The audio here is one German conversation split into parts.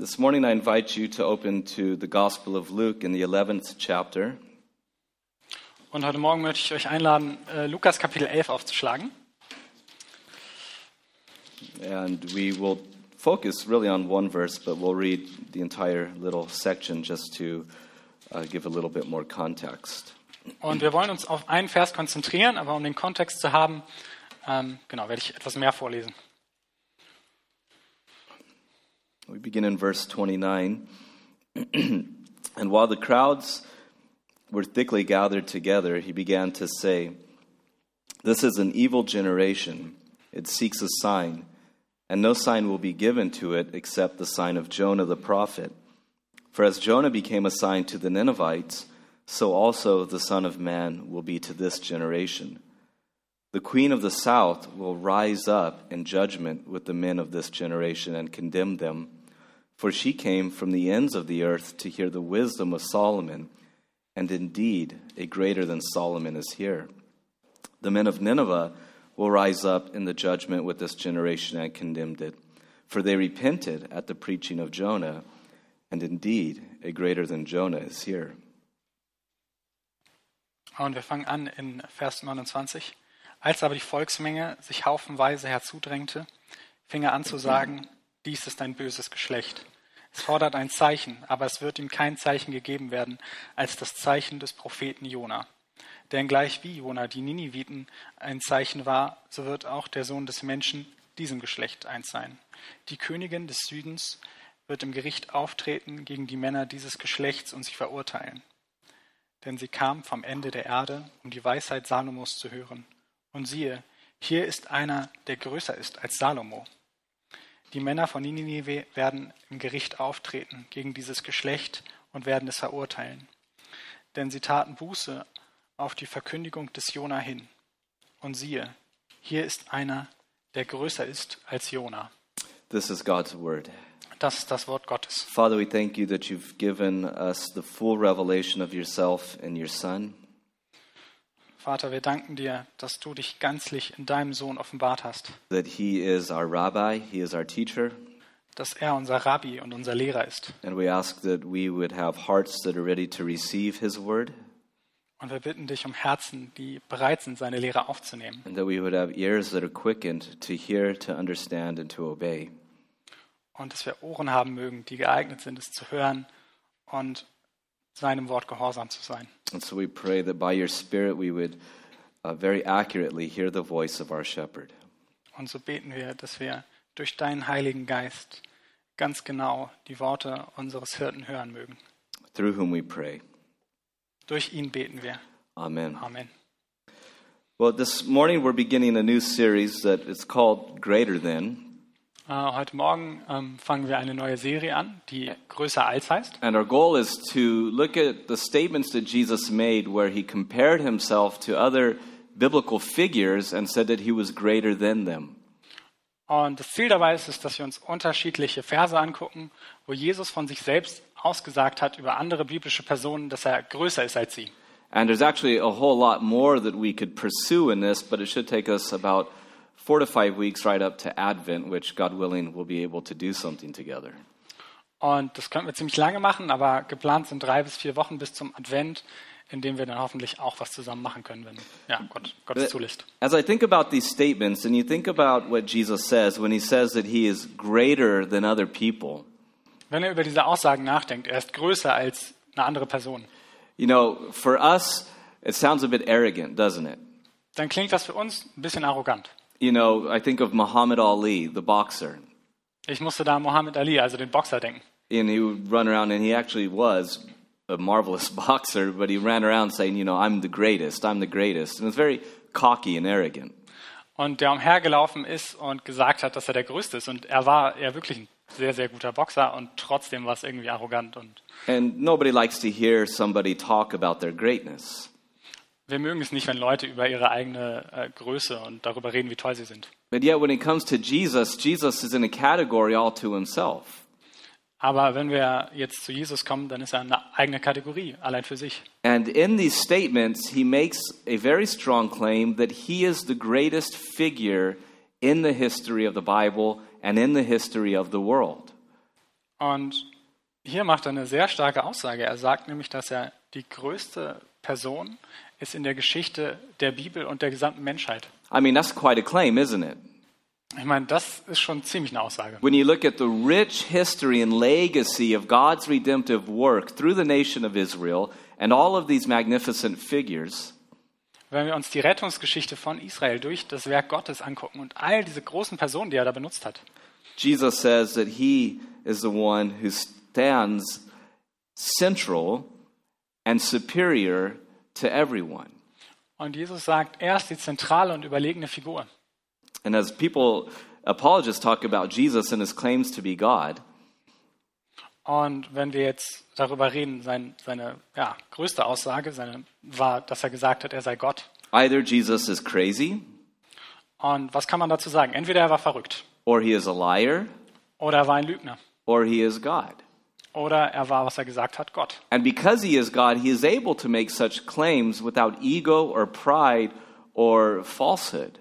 This morning, I invite you to open to the Gospel of Luke in the 11th chapter. Und heute Morgen möchte ich euch einladen, äh, Lukas Kapitel 11 aufzuschlagen. And we will focus really on one verse, but we'll read the entire little section just to uh, give a little bit more context. Und wir wollen uns auf einen Vers konzentrieren, aber um den Kontext zu haben, ähm, genau, werde ich etwas mehr vorlesen. We begin in verse 29. and while the crowds were thickly gathered together, he began to say, This is an evil generation. It seeks a sign, and no sign will be given to it except the sign of Jonah the prophet. For as Jonah became a sign to the Ninevites, so also the Son of Man will be to this generation. The queen of the south will rise up in judgment with the men of this generation and condemn them. For she came from the ends of the earth to hear the wisdom of Solomon, and indeed a greater than Solomon is here. The men of Nineveh will rise up in the judgment with this generation and condemn it. For they repented at the preaching of Jonah, and indeed a greater than Jonah is here. Und wir fangen an in Vers 29. Als aber die Volksmenge sich haufenweise herzudrängte, fing er an zu sagen, dies ist ein böses Geschlecht. Es fordert ein Zeichen, aber es wird ihm kein Zeichen gegeben werden als das Zeichen des Propheten Jona. Denn gleich wie Jona die Niniviten ein Zeichen war, so wird auch der Sohn des Menschen diesem Geschlecht eins sein. Die Königin des Südens wird im Gericht auftreten gegen die Männer dieses Geschlechts und sie verurteilen. Denn sie kam vom Ende der Erde, um die Weisheit Salomos zu hören. Und siehe, hier ist einer, der größer ist als Salomo. Die Männer von Ninive werden im Gericht auftreten gegen dieses Geschlecht und werden es verurteilen. Denn sie taten Buße auf die Verkündigung des Jona hin. Und siehe, hier ist einer, der größer ist als Jona. This is God's word. Das ist das Wort Gottes. Father, we thank you that you've given us the full revelation of yourself and your Son. Vater, wir danken dir, dass du dich ganzlich in deinem Sohn offenbart hast, that he is our rabbi, he is our teacher, dass er unser Rabbi und unser Lehrer ist. and we ask that we would have hearts that are ready to receive his word, Und wir bitten dich um Herzen, die bereit sind, seine Lehre aufzunehmen. and that we would have ears that are quickened to hear, to understand, and to obey. Und dass wir Ohren haben mögen, die geeignet sind, es zu hören und seinem Wort gehorsam zu sein. And so we pray that by your Spirit we would uh, very accurately hear the voice of our shepherd. Und so beten wir, dass wir durch deinen Heiligen Geist ganz genau die Worte unseres Hirten hören mögen. Through whom we pray. Durch ihn beten wir. Amen. Amen. Well, this morning we're beginning a new series that is called Greater Than. Äh, heute Morgen ähm, fangen wir eine neue Serie an, die größer als heißt. And our goal is to look at the statements that Jesus made where he compared himself to other biblical figures and said that he was greater than them. Und das Ziel dabei ist es, dass wir uns unterschiedliche Verse angucken, wo Jesus von sich selbst ausgesagt hat über andere biblische Personen, dass er größer ist als sie. And there's actually a whole lot more that we could pursue in this, but it should take us about four to five weeks right up to Advent, which, God willing, we'll be able to do something together. Und das könnten wir ziemlich lange machen, aber geplant sind drei bis vier Wochen bis zum Advent, in dem wir dann hoffentlich auch was zusammen machen können, wenn ja, Gott, Gott es zulässt. As I think about these statements, and you think about what Jesus says when he says that he is greater than other people, Wenn er über diese Aussagen nachdenkt, er ist größer als eine andere Person, you know, for us, it sounds a bit arrogant, doesn't it? dann klingt das für uns ein bisschen arrogant. You know, I think of Muhammad Ali, the boxer. Ich musste da an Muhammad Ali, also den Boxer, denken. And he would run around, and he actually was a marvelous boxer, but he ran around saying, you know, I'm the greatest, I'm the greatest. And it's very cocky and arrogant. Und der umhergelaufen ist und gesagt hat, dass er der Größte ist. Und er war ja wirklich ein sehr, sehr guter Boxer und trotzdem war es irgendwie arrogant. Und And nobody likes to hear somebody talk about their greatness. Wir mögen es nicht, wenn Leute über ihre eigene äh, Größe und darüber reden, wie toll sie sind. But yet, when it comes to Jesus, Jesus is in a category all to himself. Aber wenn wir jetzt zu Jesus kommen, dann ist er eine eigene Kategorie, allein für sich. And in these statements, he makes a very strong claim that he is the greatest figure in the history of the Bible and in the history of the world. Und hier macht er eine sehr starke Aussage. Er sagt nämlich, dass er die größte Person ist in der Geschichte der Bibel und der gesamten Menschheit. I mean, that's quite a claim, isn't it? Ich meine, das ist schon ziemlich eine Aussage. When you look at the rich history and legacy of God's redemptive work through the nation of Israel and all of these magnificent figures, Wenn wir uns die Rettungsgeschichte von Israel durch das Werk Gottes angucken und all diese großen Personen, die er da benutzt hat, Jesus says that he is the one who stands central and superior to everyone. und Jesus sagt, er ist die zentrale und überlegene Figur. And as people, apologists, talk about Jesus and his claims to be God, Und wenn wir jetzt darüber reden, sein, seine ja, größte Aussage seine, war, dass er gesagt hat, er sei Gott. either Jesus is crazy, Und was kann man dazu sagen? Entweder er war verrückt or he is a liar, oder er war ein Lügner or he is God. Oder er war, was er gesagt hat, Gott. And because he is God, he is able to make such claims without ego or pride or falsehood.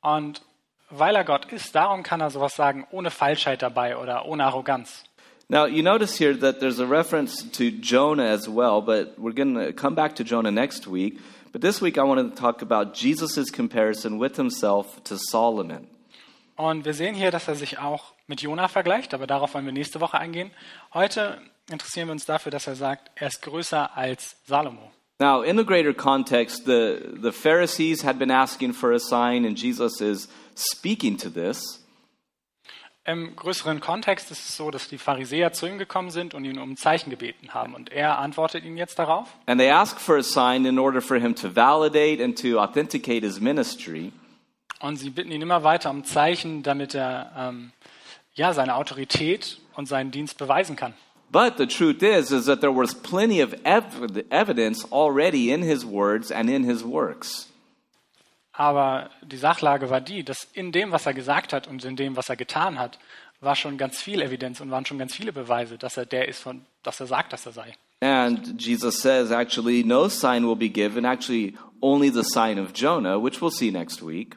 Und weil er Gott ist, darum kann er sowas sagen, ohne Falschheit dabei oder ohne Arroganz. Now, you notice here that there's a reference to Jonah as well, but we're going to come back to Jonah next week. But this week, I want to talk about Jesus' comparison with himself to Solomon. Und wir sehen hier, dass er sich auch mit Jona vergleicht, aber darauf wollen wir nächste Woche eingehen. Heute interessieren wir uns dafür, dass er sagt, er ist größer als Salomo. Now, in the greater context, the, the Pharisees had been asking for a sign, and Jesus is speaking to this. Im größeren Kontext ist es so, dass die Pharisäer zu ihm gekommen sind und ihn um ein Zeichen gebeten haben. Und er antwortet ihnen jetzt darauf. And they ask for a sign in order for him to validate and to authenticate his ministry. Und sie bitten ihn immer weiter um Zeichen, damit er ähm, ja, seine Autorität und seinen Dienst beweisen kann. But the truth is, is that there was plenty of ev- evidence already in his words and in his works. Aber die Sachlage war die, dass in dem, was er gesagt hat und in dem, was er getan hat, war schon ganz viel Evidenz und waren schon ganz viele Beweise, dass er der ist, von, dass er sagt, dass er sei. And Jesus says, actually, no sign will be given, actually, only the sign of Jonah, which we'll see next week.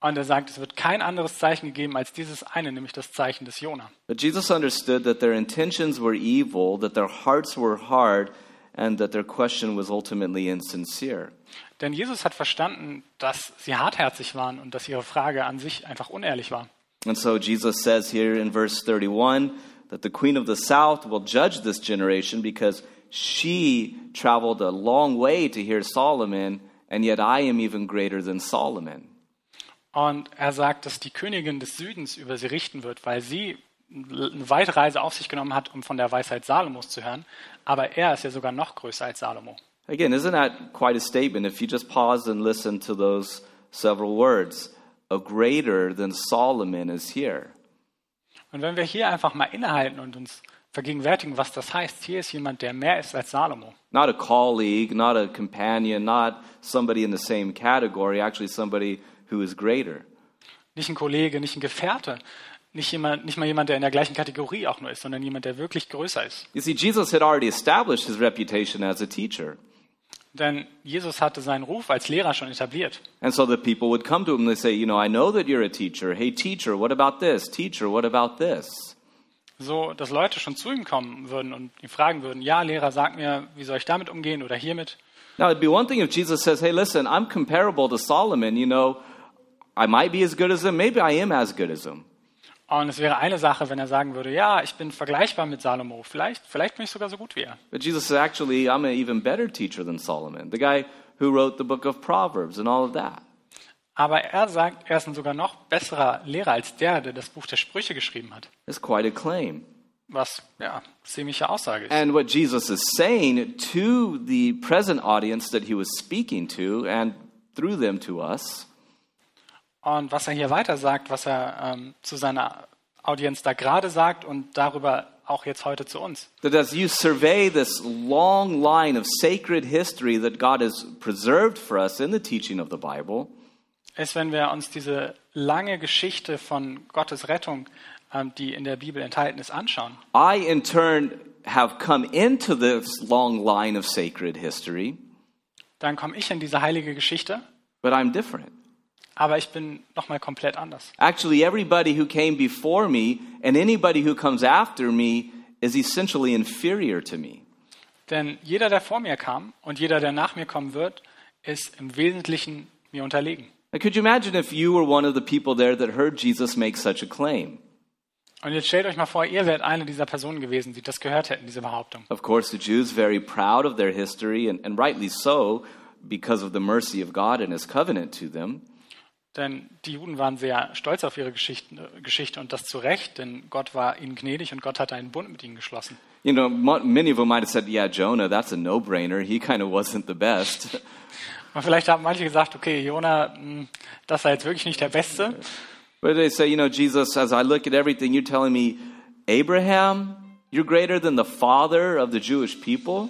Und er sagt, es wird kein anderes Zeichen gegeben als dieses eine, nämlich das Zeichen des Jona. But Jesus understood that their intentions were evil, that their hearts were hard, and that their question was ultimately insincere. Denn Jesus hat verstanden, dass sie hartherzig waren und dass ihre Frage an sich einfach unehrlich war. And so Jesus says here in verse 31 that the queen of the south will judge this generation because she traveled a long way to hear Solomon, and yet I am even greater than Solomon. Und er sagt, dass die Königin des Südens über sie richten wird, weil sie eine weite Reise auf sich genommen hat, um von der Weisheit Salomos zu hören. Aber er ist ja sogar noch größer als Salomo. Again, isn't that quite a statement if you just pause and listen to those several words? A greater than Solomon is here. Und wenn wir hier einfach mal innehalten und uns vergegenwärtigen, was das heißt, hier ist jemand, der mehr ist als Salomo. Not a colleague, not a companion, not somebody in the same category, actually somebody who is greater. Nicht ein Kollege, nicht ein Gefährte, nicht, jemand, nicht mal jemand, der in der gleichen Kategorie auch nur ist, sondern jemand, der wirklich größer ist. You see, Jesus had already established his reputation as a teacher. Denn Jesus hatte seinen Ruf als Lehrer schon etabliert. And so the people would come to him and they say, You know, I know that you're a teacher. Hey, teacher, what about this? Teacher, what about this? So, dass Leute schon zu ihm kommen würden und ihn fragen würden, ja, Lehrer, sag mir, wie soll ich damit umgehen oder hiermit? Now, it'd be one thing if Jesus says, Hey, listen, I'm comparable to Solomon. You know, I might be as good as him. Maybe I am as good as him. Und es wäre eine Sache, wenn er sagen würde, ja, ich bin vergleichbar mit Salomo, vielleicht, vielleicht bin ich sogar so gut wie er. But Jesus says, Actually, I'm an even better teacher than Solomon, the guy who wrote the book of Proverbs and all of that. Aber er sagt, er ist ein sogar noch besserer Lehrer als der, der das Buch der Sprüche geschrieben hat. It's quite a claim. Was, ja, ziemliche Aussage ist. And what Jesus is saying to the present audience that he was speaking to and through them to us Und was er hier weiter sagt, was er ähm, zu seiner Audience da gerade sagt und darüber auch jetzt heute zu uns. that as you survey this long line of sacred history that God has preserved for us in the teaching of the Bible, ist, wenn wir uns diese lange Geschichte von Gottes Rettung, ähm, die in der Bibel enthalten ist, anschauen. I in turn have come into this long line of sacred history, Dann komme ich in diese heilige Geschichte, but I'm different. Aber ich bin nochmal komplett anders. Actually, everybody who came before me and anybody who comes after me is essentially inferior to me. Denn jeder, der vor mir kam und jeder, der nach mir kommen wird, ist im Wesentlichen mir unterlegen. Now, could you imagine if you were one of the people there that heard Jesus make such a claim? Und jetzt stellt euch mal vor, ihr wärt eine dieser Personen gewesen, die das gehört hätten, diese Behauptung. Of course, the Jews very proud of their history, and, and rightly so, because of the mercy of God and His covenant to them. Denn die Juden waren sehr stolz auf ihre äh, Geschichte und das zu Recht, denn Gott war ihnen gnädig und Gott hatte einen Bund mit ihnen geschlossen. You know, many of them might have said, "Yeah, Jonah, that's a no-brainer. He kind of wasn't the best." Und vielleicht haben manche gesagt, okay, Jona, mh, das war jetzt wirklich nicht der Beste. But they say, you know, Jesus, as I look at everything, you're telling me, Abraham, you're greater than the father of the Jewish people.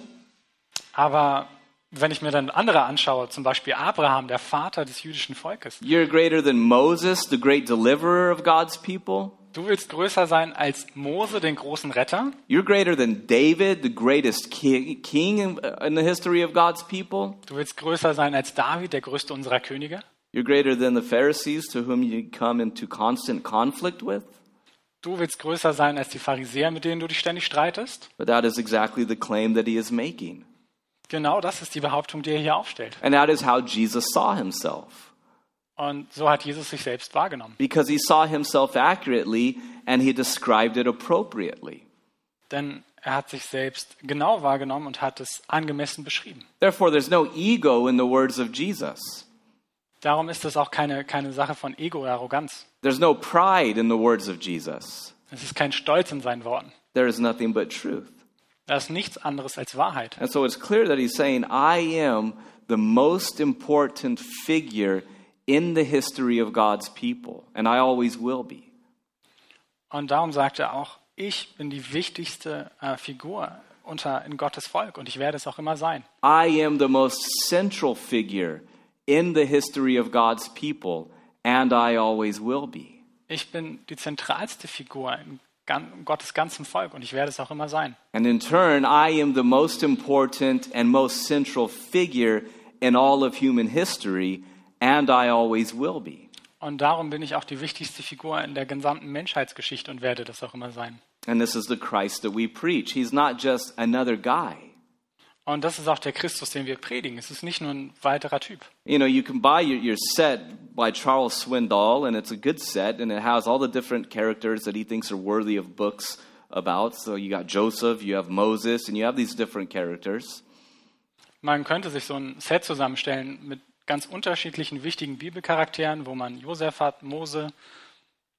Aber wenn ich mir dann andere anschaue, zum Beispiel Abraham, der Vater des jüdischen Volkes, You're greater than Moses, the great deliverer of God's people. du willst größer sein als Mose, den großen Retter. You're greater than David, the greatest ki- king in, in the history of God's people. Du willst größer sein als David, der größte unserer Könige. You're greater than the Pharisees to whom you come into constant conflict with. Du willst größer sein als die Pharisäer, mit denen du dich ständig streitest. But that is exactly the claim that he is making. Genau das ist die Behauptung, die er hier aufstellt. And that is how Jesus saw himself. Und so hat Jesus sich selbst wahrgenommen. Because he saw himself accurately and he described it appropriately. Denn er hat sich selbst genau wahrgenommen und hat es angemessen beschrieben. Therefore, there's no ego in the words of Jesus. Darum ist es auch keine, keine Sache von Ego oder Arroganz. There's no pride in the words of Jesus. Es ist kein Stolz in seinen Worten. There is nothing but truth. Das ist nichts anderes als Wahrheit. And so it's clear that he's saying, I am the most important figure in the history of God's people, and I always will be. Und darum sagt er auch, ich bin die wichtigste äh, Figur unter, in Gottes Volk und ich werde es auch immer sein. I am the most central figure in the history of God's people, and I always will be. Ich bin die zentralste Figur in Gottes ganzem Volk und ich werde es auch immer sein. And in turn, I am the most important and most central figure in all of human history, and I always will be. Und darum bin ich auch die wichtigste Figur in der gesamten Menschheitsgeschichte und werde das auch immer sein. And this is the Christ that we preach. He's not just another guy. Und das ist auch der Christus, den wir predigen. Es ist nicht nur ein weiterer Typ. You know, you can buy your, your set by Charles Swindoll, and it's a good set, and it has all the different characters that he thinks are worthy of books about. So you got Joseph, you have Moses, and you have these different characters. Man könnte sich so ein Set zusammenstellen mit ganz unterschiedlichen wichtigen Bibelcharakteren, wo man Josef hat, Mose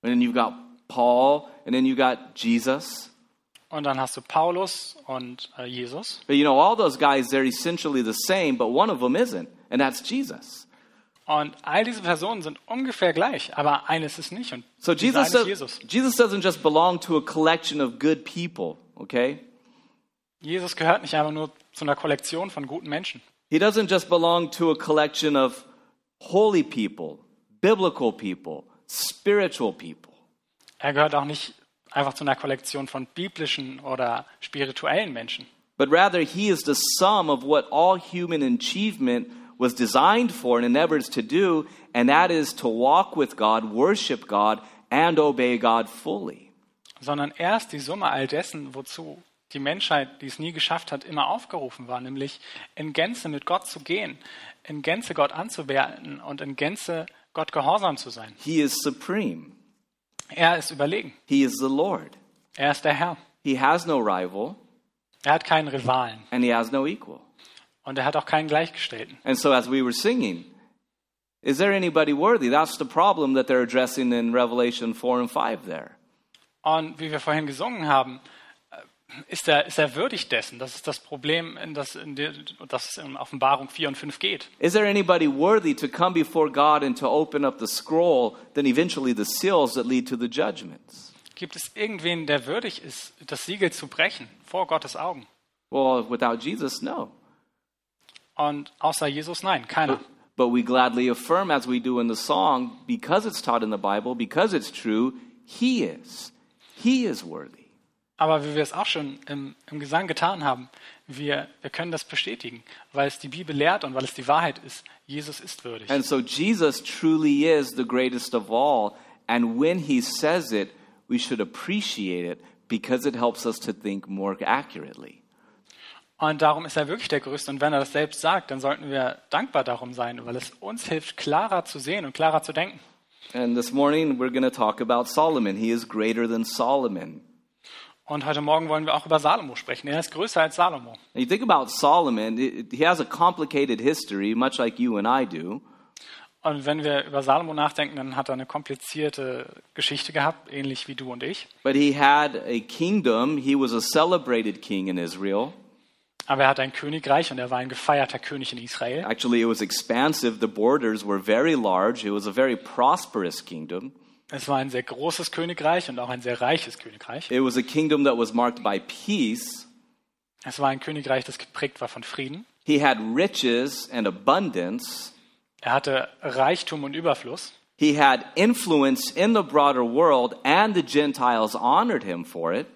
And then you've got Paul, and then you got Jesus. Und dann hast du Paulus und äh, Jesus. But you know, all those guys, they're essentially the same, but one of them isn't, and that's Jesus. Und all diese Personen sind ungefähr gleich, aber eines ist nicht. Und So Jesus, does, Jesus. Jesus doesn't just belong to a collection of good people, okay? Jesus gehört nicht einfach nur zu einer Kollektion von guten Menschen. He doesn't just belong to a collection of holy people, biblical people, spiritual people. Er gehört auch nicht einfach zu einer Kollektion von biblischen oder spirituellen Menschen. But rather, he is the sum of what all human achievement was designed for and endeavors to do, and that is to walk with God, worship God, and obey God fully. sondern er ist die Summe all dessen, wozu die Menschheit, die es nie geschafft hat, immer aufgerufen war, nämlich in Gänze mit Gott zu gehen, in Gänze Gott anzuwerten und in Gänze Gott gehorsam zu sein. He is supreme. Er ist überlegen. He is the Lord. Er ist der Herr. He has no rival, Er hat keinen Rivalen and he has no equal. und er hat auch keinen Gleichgestellten. And so, as we were singing, is there anybody worthy? That's the problem that they're addressing in Revelation 4 and 5 there. Und wie wir vorhin gesungen haben, ist er, ist er würdig dessen? Das ist das Problem, in das, in der, das in Offenbarung 4 und 5 geht. Is there anybody worthy to come before God and to open up the scroll, then eventually the seals that lead to the judgments? Gibt es irgendwen, der würdig ist, das Siegel zu brechen vor Gottes Augen? Well, without Jesus, no. Und außer Jesus, nein, keiner. But we gladly affirm, as we do in the song, because it's taught in the Bible, because it's true, He is. He is worthy. Aber wie wir es auch schon im, im Gesang getan haben, wir, wir können das bestätigen, weil es die Bibel lehrt und weil es die Wahrheit ist. Jesus ist würdig. And so Jesus truly is the greatest of all. And when he says it, we should appreciate it because it helps us to think more accurately. Und darum ist er wirklich der Größte. Und wenn er das selbst sagt, dann sollten wir dankbar darum sein, weil es uns hilft, klarer zu sehen und klarer zu denken. And this morning we're going to talk about Solomon. He is greater than Solomon. Und heute Morgen wollen wir auch über Salomo sprechen. Er ist größer als Salomo. And you think about Solomon, he has a complicated history, much like you and I do. Und wenn wir über Salomo nachdenken, dann hat er eine komplizierte Geschichte gehabt, ähnlich wie du und ich. But he had a kingdom. He was a celebrated king in Israel. Aber er hat ein Königreich und er war ein gefeierter König in Israel. Actually, it was expansive. The borders were very large. It was a very prosperous kingdom. Es war ein sehr großes Königreich und auch ein sehr reiches Königreich. It was a kingdom that was marked by peace. Es war ein Königreich, das geprägt war von Frieden. He had riches and abundance. Er hatte Reichtum und Überfluss. He had influence in the broader world, and the Gentiles honored him for it.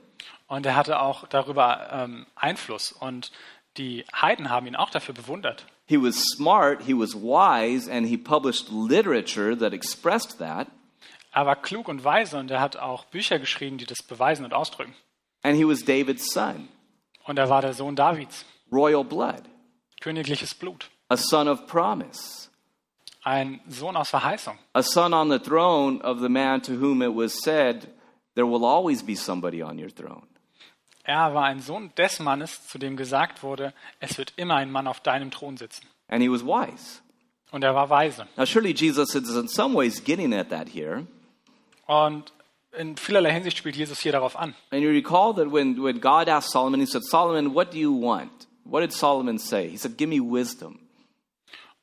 Und er hatte auch darüber ähm, Einfluss. Und die Heiden haben ihn auch dafür bewundert. He was smart, he was wise, and he published literature that expressed that. Er war klug und weise und er hat auch Bücher geschrieben, die das beweisen und ausdrücken. And he was David's son, Und er war der Sohn Davids, royal blood, königliches Blut, a son of promise, ein Sohn aus Verheißung, a son on the throne of the man to whom it was said, There will always be somebody on your throne. Er war ein Sohn des Mannes, zu dem gesagt wurde, es wird immer ein Mann auf deinem Thron sitzen. And he was wise. Und er war weise. Now, surely Jesus is in some ways getting at that here. Und in vielerlei Hinsicht spielt Jesus hier darauf an. And you recall that when, when God asked Solomon, he said, Solomon, what do you want? What did Solomon say? He said, Give me wisdom.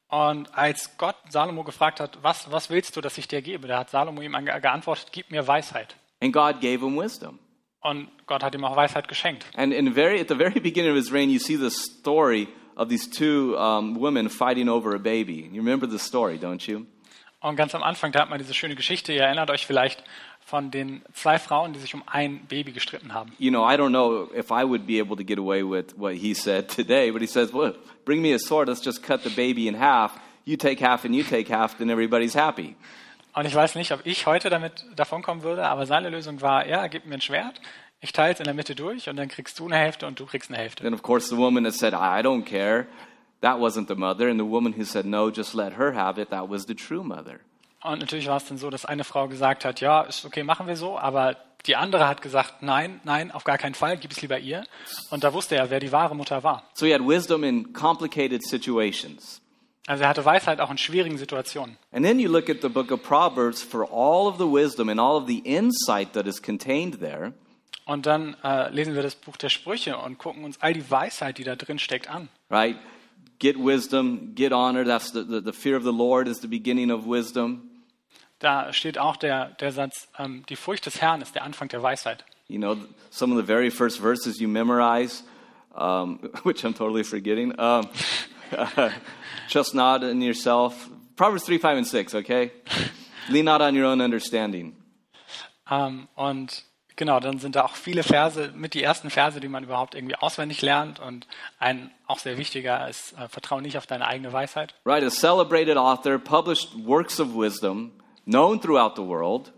Und als Gott Salomo gefragt hat, was, was willst du, dass ich dir gebe, da hat Salomo ihm geantwortet, gib mir Weisheit. And God gave him wisdom. Und Gott hat ihm auch Weisheit geschenkt. And in very, at the very beginning of his reign, you see the story of these two um, women fighting over a baby. You remember the story, don't you? Und ganz am Anfang, da hat man diese schöne Geschichte, ihr erinnert euch vielleicht von den zwei Frauen, die sich um ein Baby gestritten haben. You know, I don't know if I would be able to get away with what he said today, but he says, well, bring me a sword, let's just cut the baby in half. You take half and you take half, then everybody's happy. Und ich weiß nicht, ob ich heute damit davonkommen würde, aber seine Lösung war, ja, gib mir ein Schwert, ich teile es in der Mitte durch und dann kriegst du eine Hälfte und du kriegst eine Hälfte. Then, of course, the woman that said, I don't care, that wasn't the mother. And the woman who said, no, just let her have it, that was the true mother. Und natürlich war es dann so, dass eine Frau gesagt hat, ja, ist okay, machen wir so, aber die andere hat gesagt, nein, nein, auf gar keinen Fall, gib es lieber ihr. Und da wusste er, wer die wahre Mutter war. So he had wisdom in complicated situations. Also er hatte Weisheit auch in schwierigen Situationen. And then you look at the book of Proverbs for all of the wisdom and all of the insight that is contained there. Und dann äh, lesen wir das Buch der Sprüche und gucken uns all die Weisheit, die da drin steckt, an. right? Get wisdom, get honor. That's the, the, the fear of the Lord is the beginning of wisdom. Da steht auch der, der Satz, ähm, die Furcht des Herrn ist der Anfang der Weisheit. You know, some of the very first verses you memorize, um, which I'm totally forgetting. Um, trust not in yourself. Proverbs 3, 5, and 6, okay? Lean not on your own understanding. Ähm, und genau, dann sind da auch viele Verse, mit die ersten Verse, die man überhaupt irgendwie auswendig lernt. Und ein auch sehr wichtiger ist, äh, vertraue nicht auf deine eigene Weisheit. Right? A celebrated author published works of wisdom known throughout the world.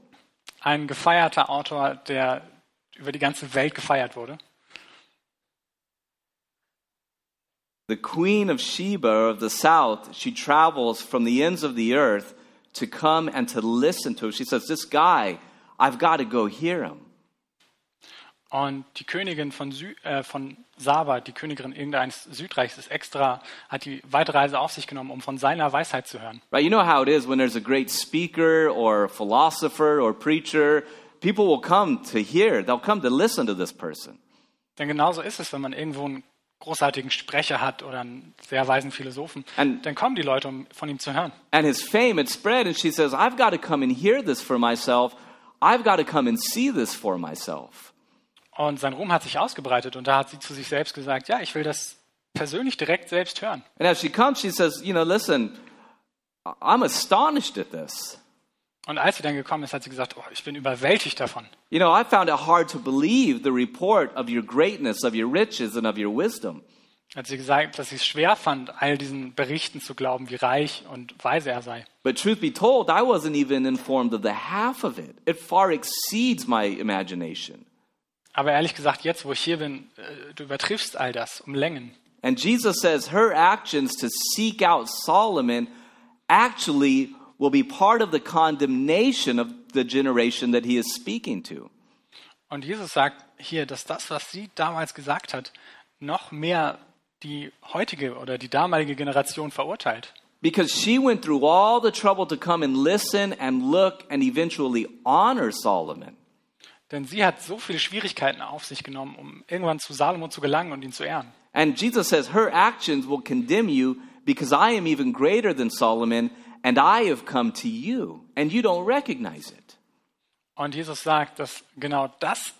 Ein gefeierter Autor, der über die ganze Welt gefeiert wurde. The queen of Sheba of the south, she travels from the ends of the earth to come and to listen to him. She says, This guy, I've got to go hear him. Und die Königin von, Sü äh, von Saba, die Königin irgendeines Südreichs, ist extra, hat die weite Reise auf sich genommen, um von seiner Weisheit zu hören. Right? You know how it is when there's a great speaker or philosopher or preacher, people will come to hear, they'll come to listen to this person. Denn genauso ist es, wenn man irgendwo einen großartigen Sprecher hat oder einen sehr weisen Philosophen, And- dann kommen die Leute, um von ihm zu hören. And his fame had spread, and she says, I've got to come and hear this for myself. I've got to come and see this for myself. Und sein Ruhm hat sich ausgebreitet und da hat sie zu sich selbst gesagt, ja, ich will das persönlich direkt selbst hören. And as she comes, she says, You know, listen, I'm astonished at this. Und als sie dann gekommen ist, hat sie gesagt, oh, ich bin überwältigt davon. You know, I found it hard to believe the report of your greatness, of your riches, and of your wisdom. Hat sie gesagt, dass sie es schwer fand, all diesen Berichten zu glauben, wie reich und weise er sei. But truth be told, I wasn't even informed of the half of it. It far exceeds my imagination. Aber ehrlich gesagt, jetzt, wo ich hier bin, äh, du übertriffst all das um Längen. And Jesus says her actions to seek out Solomon actually will be part of the condemnation of the generation that he is speaking to. Und Jesus sagt hier, dass das, was sie damals gesagt hat, noch mehr die heutige oder die damalige Generation verurteilt. Because she went through all the trouble to come and listen and look and eventually honor Solomon. Denn sie hat so viele Schwierigkeiten auf sich genommen, um irgendwann zu Salomo zu gelangen und ihn zu ehren. And Jesus says, Her actions will condemn you because I am even greater than Solomon and I have come to you and you don't recognize it. Und Jesus sagt, dass genau das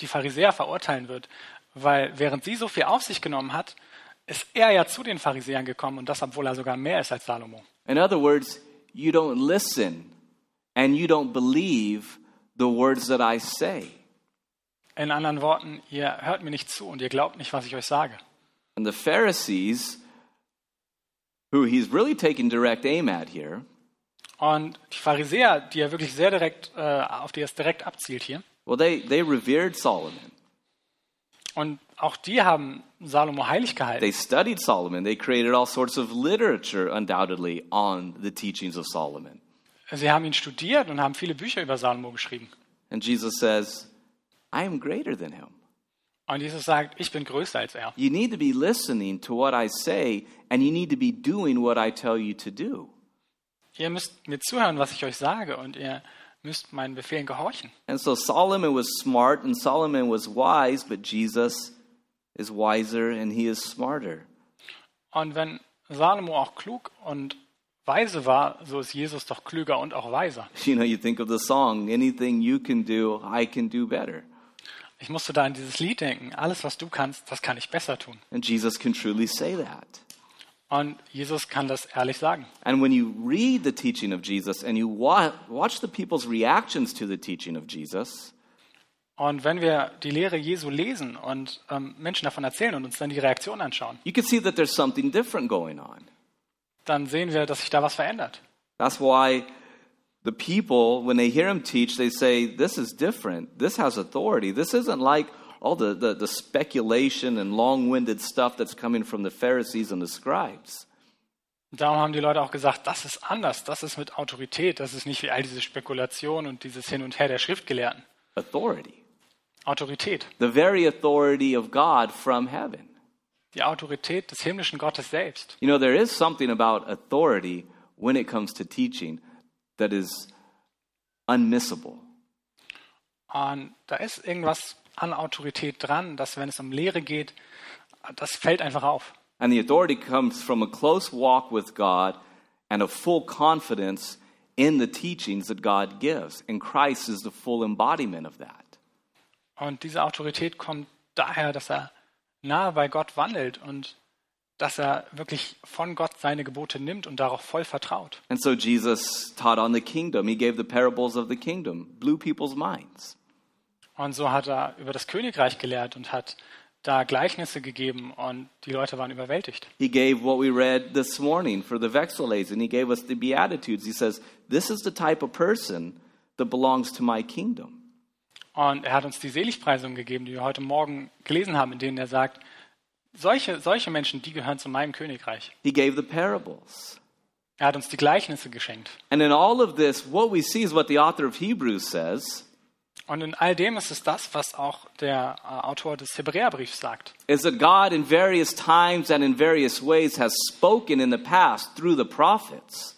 die Pharisäer verurteilen wird, weil während sie so viel auf sich genommen hat, ist er ja zu den Pharisäern gekommen und das, obwohl er sogar mehr ist als Salomo. In other words, you don't listen and you don't believe the words that I say. In anderen Worten, ihr hört mir nicht zu und ihr glaubt nicht, was ich euch sage. And the Pharisees, who he's really taking direct aim at here, Und die Pharisäer, die er wirklich sehr direkt, äh, auf die er direkt abzielt hier, well, they, they revered Solomon. und auch die haben Salomo heilig gehalten. They studied Solomon. They created all sorts of literature, undoubtedly, on the teachings of Solomon. Sie haben ihn studiert und haben viele Bücher über Salomo geschrieben. And Jesus says, I am greater than him. Und Jesus sagt, ich bin größer als er. You need to be listening to what I say, and you need to be doing what I tell you to do. Ihr müsst mir zuhören, was ich euch sage, und ihr müsst meinen Befehlen gehorchen. And so Solomon was smart and Solomon was wise, but Jesus is wiser and he is smarter. Und wenn Salomo auch klug und weise war, so ist Jesus doch klüger und auch weiser. You know, you think of the song, anything you can do, I can do better. Ich musste da an dieses Lied denken. Alles, was du kannst, das kann ich besser tun. And Jesus can truly say that. Und Jesus kann das ehrlich sagen. And when you read the teaching of Jesus and you wa- watch the people's reactions to the teaching of Jesus, Und wenn wir die Lehre Jesu lesen und ähm, Menschen davon erzählen und uns dann die Reaktion anschauen, you can see that there's something different going on. Dann sehen wir, dass sich da was verändert. That's why the people, when they hear him teach, they say, This is different. This has authority. This isn't like all the, the, the speculation and long winded stuff that's coming from the Pharisees and the scribes. Darum haben die Leute auch gesagt, das ist anders, das ist mit Autorität, das ist nicht wie all diese Spekulation und dieses Hin und Her der Schriftgelehrten. Authority. Autorität, The very authority of God from heaven. Die Autorität des himmlischen Gottes selbst. You know, there is something about authority when it comes to teaching that is unmissable. Und da ist irgendwas an Autorität dran, dass wenn es um Lehre geht, das fällt einfach auf. And the authority comes from a close walk with God and a full confidence in the teachings that God gives. And Christ is the full embodiment of that. Und diese Autorität kommt daher, dass er nahe bei Gott wandelt und dass er wirklich von Gott seine Gebote nimmt und darauf voll vertraut. And so Jesus taught on the kingdom. He gave the parables of the kingdom, blew people's minds. Und so hat er über das Königreich gelehrt und hat da Gleichnisse gegeben und die Leute waren überwältigt. He gave what we read this morning for the Vexillades, and he gave us the Beatitudes. He says, This is the type of person that belongs to my kingdom. Und er hat uns die Seligpreisung gegeben, die wir heute Morgen gelesen haben, in denen er sagt, solche, solche Menschen, die gehören zu meinem Königreich. He gave the parables. Er hat uns die Gleichnisse geschenkt. And in all of this, what we see is what the author of Hebrews says Und in all dem ist es das, was auch der äh, Autor des Hebräerbriefs sagt. is that God, in various times and in various ways, has spoken in the past through the prophets.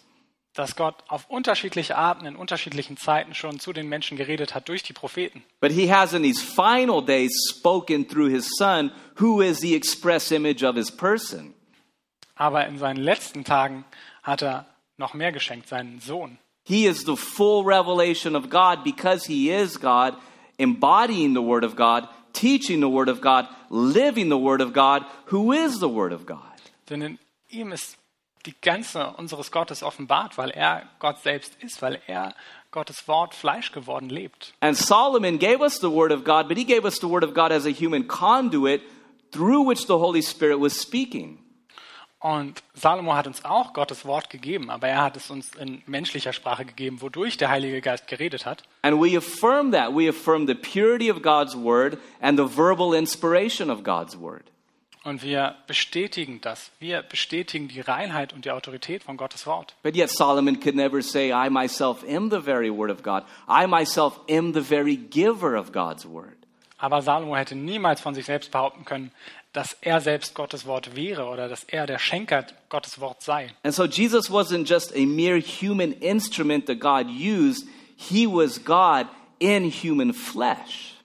Dass Gott auf unterschiedliche Arten in unterschiedlichen Zeiten schon zu den Menschen geredet hat durch die Propheten. But he has in these final days spoken through his son, who is the express image of his person. Aber in seinen letzten Tagen hat er noch mehr geschenkt, seinen Sohn. He is the full revelation of God because he is God, embodying the word of God, teaching the word of God, living the word of God, who is the word of God. Denn in ihm ist die Grenze unseres Gottes offenbart, weil er Gott selbst ist, weil er Gottes Wort Fleisch geworden lebt. And Solomon gave us the Word of God, but he gave us the Word of God as a human conduit through which the Holy Spirit was speaking. Und Salomo hat uns auch Gottes Wort gegeben, aber er hat es uns in menschlicher Sprache gegeben, wodurch der Heilige Geist geredet hat. And we affirm that. We affirm the purity of God's Word and the verbal inspiration of God's Word. Und wir bestätigen das. Wir bestätigen die Reinheit und die Autorität von Gottes Wort. But yet Solomon could never say, I myself am the very Word of God. I myself am the very giver of God's Word. Aber Salomo hätte niemals von sich selbst behaupten können, dass er selbst Gottes Wort wäre oder dass er der Schenker Gottes Wort sei. And so Jesus wasn't just a mere human instrument that God used, he was God in human flesh.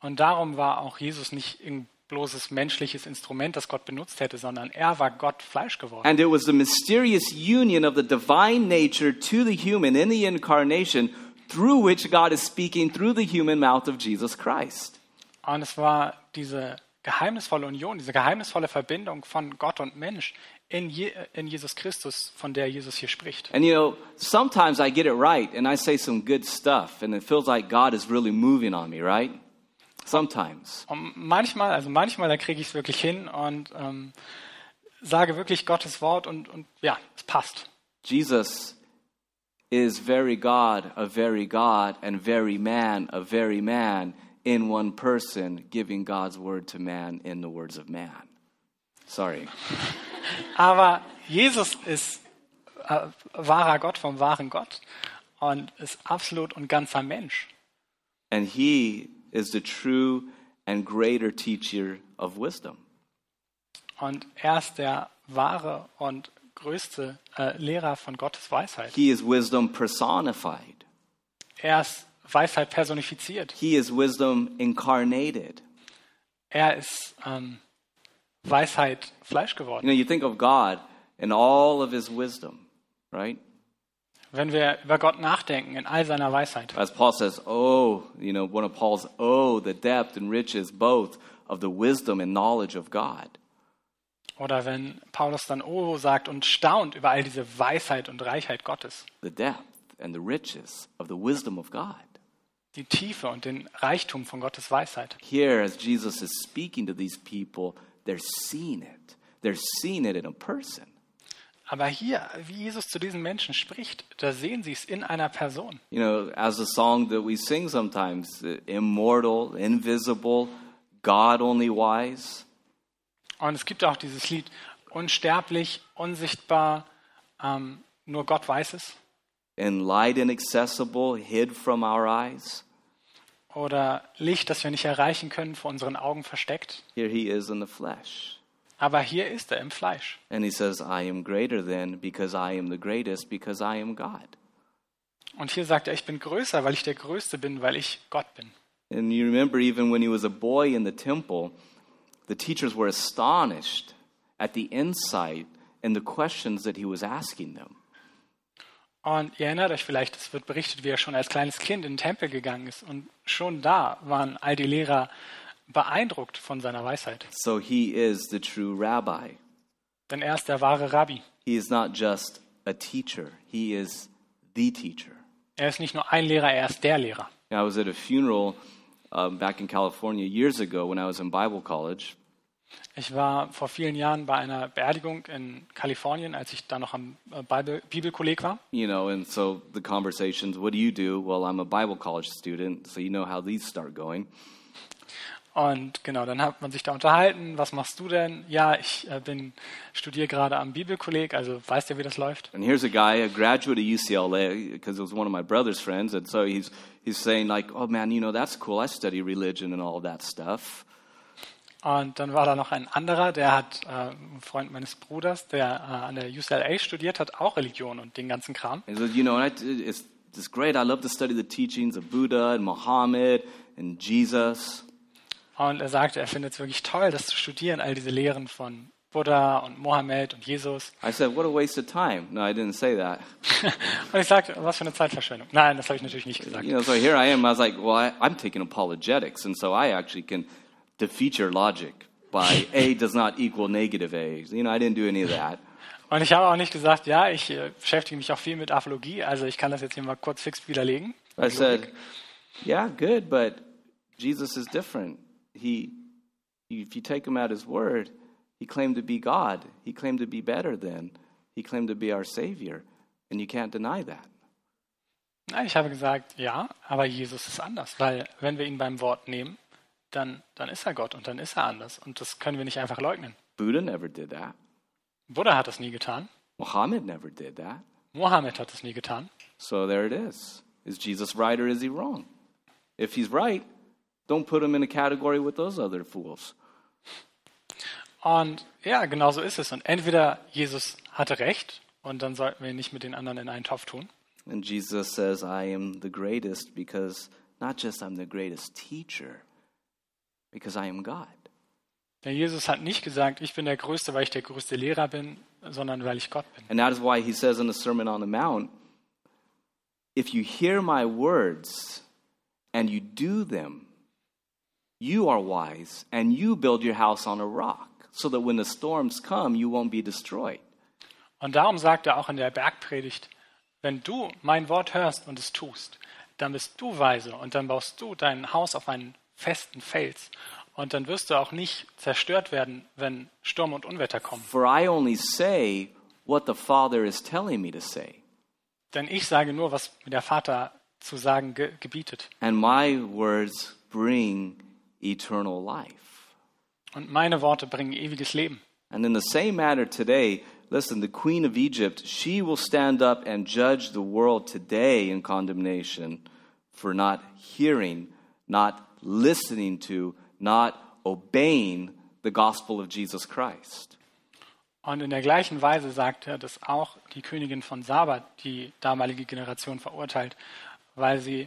Und darum war auch Jesus nicht ein bloßes menschliches Instrument, das Gott benutzt hätte, sondern er war Gott Fleisch geworden. And it was the mysterious union of the divine nature to the human in the incarnation through which God is speaking through the human mouth of Jesus Christ. Und es war diese geheimnisvolle Union, diese geheimnisvolle Verbindung von Gott und Mensch in, Je in Jesus Christus, von der Jesus hier spricht. And you know, sometimes I get it right and I say some good stuff and it feels like God is really moving on me, right? Sometimes. Und manchmal, also manchmal, da kriege ich es wirklich hin und ähm, sage wirklich Gottes Wort und, und ja, es passt. Jesus is very God, a very God, and very man, a very man in one person, giving God's word to man in the words of man. Sorry. Aber Jesus ist äh, wahrer Gott vom wahren Gott und ist absolut und ganzer Mensch. And he is the true and greater teacher of wisdom. Und er ist der wahre und größte äh, Lehrer von Gottes Weisheit. He is wisdom personified. Er ist Weisheit personifiziert. He is wisdom incarnated. Er ist ähm, Weisheit Fleisch geworden. You know, you think of God and all of his wisdom, right? Wenn wir über Gott nachdenken in all seiner Weisheit, As Paul says, oh, you know, one of Paul's, oh, the depth and riches both of the wisdom and knowledge of God. oder wenn Paulus dann Oh sagt und staunt über all diese Weisheit und Reichheit Gottes, The depth and the riches of the wisdom of God. die Tiefe und den Reichtum von Gottes Weisheit. Here, as Jesus is speaking to these people, they're seeing it. They're seeing it in a person. Aber hier, wie Jesus zu diesen Menschen spricht, da sehen sie es in einer Person. You know, as a song that we sing sometimes uh, immortal, invisible, God only wise. Und es gibt auch dieses Lied, unsterblich, unsichtbar, ähm, nur Gott weiß es. in light inaccessible, hid from our eyes. Oder Licht, das wir nicht erreichen können, vor unseren Augen versteckt. Here he is in the flesh. Aber hier ist er im Fleisch. And he says, I am greater than because I am the greatest, because I am God. Und hier sagt er, ich bin größer, weil ich der Größte bin, weil ich Gott bin. And you remember, even when he was a boy in the temple, the teachers were astonished at the insight and the questions that he was asking them. Und ihr erinnert euch vielleicht, es wird berichtet, wie er schon als kleines Kind in den Tempel gegangen ist. Und schon da waren all die Lehrer beeindruckt von seiner Weisheit. So he is the true rabbi. Denn er ist der wahre Rabbi. He is not just a teacher, he is the teacher. Er ist nicht nur ein Lehrer, er ist der Lehrer. I was at a funeral um, back in California years ago when I was in Bible college. Ich war vor vielen Jahren bei einer Beerdigung in Kalifornien, als ich da noch am äh, Bibel Bibelkolleg war. You know, and so the conversations, what do you do? Well, I'm a Bible college student, so you know how these start going. Und genau, dann hat man sich da unterhalten. Was machst du denn? Ja, ich äh, bin studiere gerade am Bibelkolleg, also weißt du, wie das läuft? And here's a guy, a graduate of UCLA, because it was one of my brother's friends, and so he's he's saying like, "Oh man, you know that's cool. I study religion and all that stuff." Und dann war da noch ein anderer, der hat äh, ein Freund meines Bruders, der äh, an der UCLA studiert hat, auch Religion und den ganzen Kram. He says, "You know, and it's it's great. I love to study the teachings of Buddha and Muhammad and Jesus." Und er sagte, er findet es wirklich toll, das zu studieren, all diese Lehren von Buddha und Mohammed und Jesus. I said, "What a waste of time." No, I didn't say that. Und ich sagte, was für eine Zeitverschwendung. Nein, das habe ich natürlich nicht gesagt. You know, so here I am. I was like, well, I, I'm taking apologetics, and so I actually can defeat your logic by A does not equal negative A. You know, I didn't do any of that. Und ich habe auch nicht gesagt, ja, ich äh, beschäftige mich auch viel mit Apologie, also ich kann das jetzt hier mal kurz fix widerlegen. I said, yeah, good, but Jesus is different. He, if you take him at his word, he claimed to be God. He claimed to be better than. He claimed to be our Savior. And you can't deny that. Ich habe gesagt, ja, aber Jesus ist anders, weil wenn wir ihn beim Wort nehmen, dann, dann ist er Gott und dann ist er anders. Und das können wir nicht einfach leugnen. Buddha never did that. Buddha hat das nie getan. Muhammad never did that. Mohammed hat das nie getan. So there it is. Is Jesus right or is he wrong? If he's right, don't put him in a category with those other fools. Und ja, genau so ist es. Und entweder Jesus hatte recht und dann sollten wir ihn nicht mit den anderen in einen Topf tun. And Jesus says, I am the greatest because not just I'm the greatest teacher, because I am God. Denn Jesus hat nicht gesagt, ich bin der Größte, weil ich der größte Lehrer bin, sondern weil ich Gott bin. And that is why he says in the Sermon on the Mount, if you hear my words and you do them, you are wise and you build your house on a rock, so that when the storms come, you won't be destroyed. Und darum sagt er auch in der Bergpredigt, wenn du mein Wort hörst und es tust, dann bist du weise und dann baust du dein Haus auf einen festen Fels und dann wirst du auch nicht zerstört werden, wenn Sturm und Unwetter kommen. For I only say what the Father is telling me to say, Denn ich sage nur, was mir der Vater zu sagen ge gebietet. and my words bring eternal life. Und meine Worte bringen ewiges Leben. And in the same manner today, listen, the queen of Egypt, she will stand up and judge the world today in condemnation for not hearing, not listening to, not obeying the gospel of Jesus Christ. Und in der gleichen Weise sagt er, dass auch die Königin von Saba die damalige Generation verurteilt, weil sie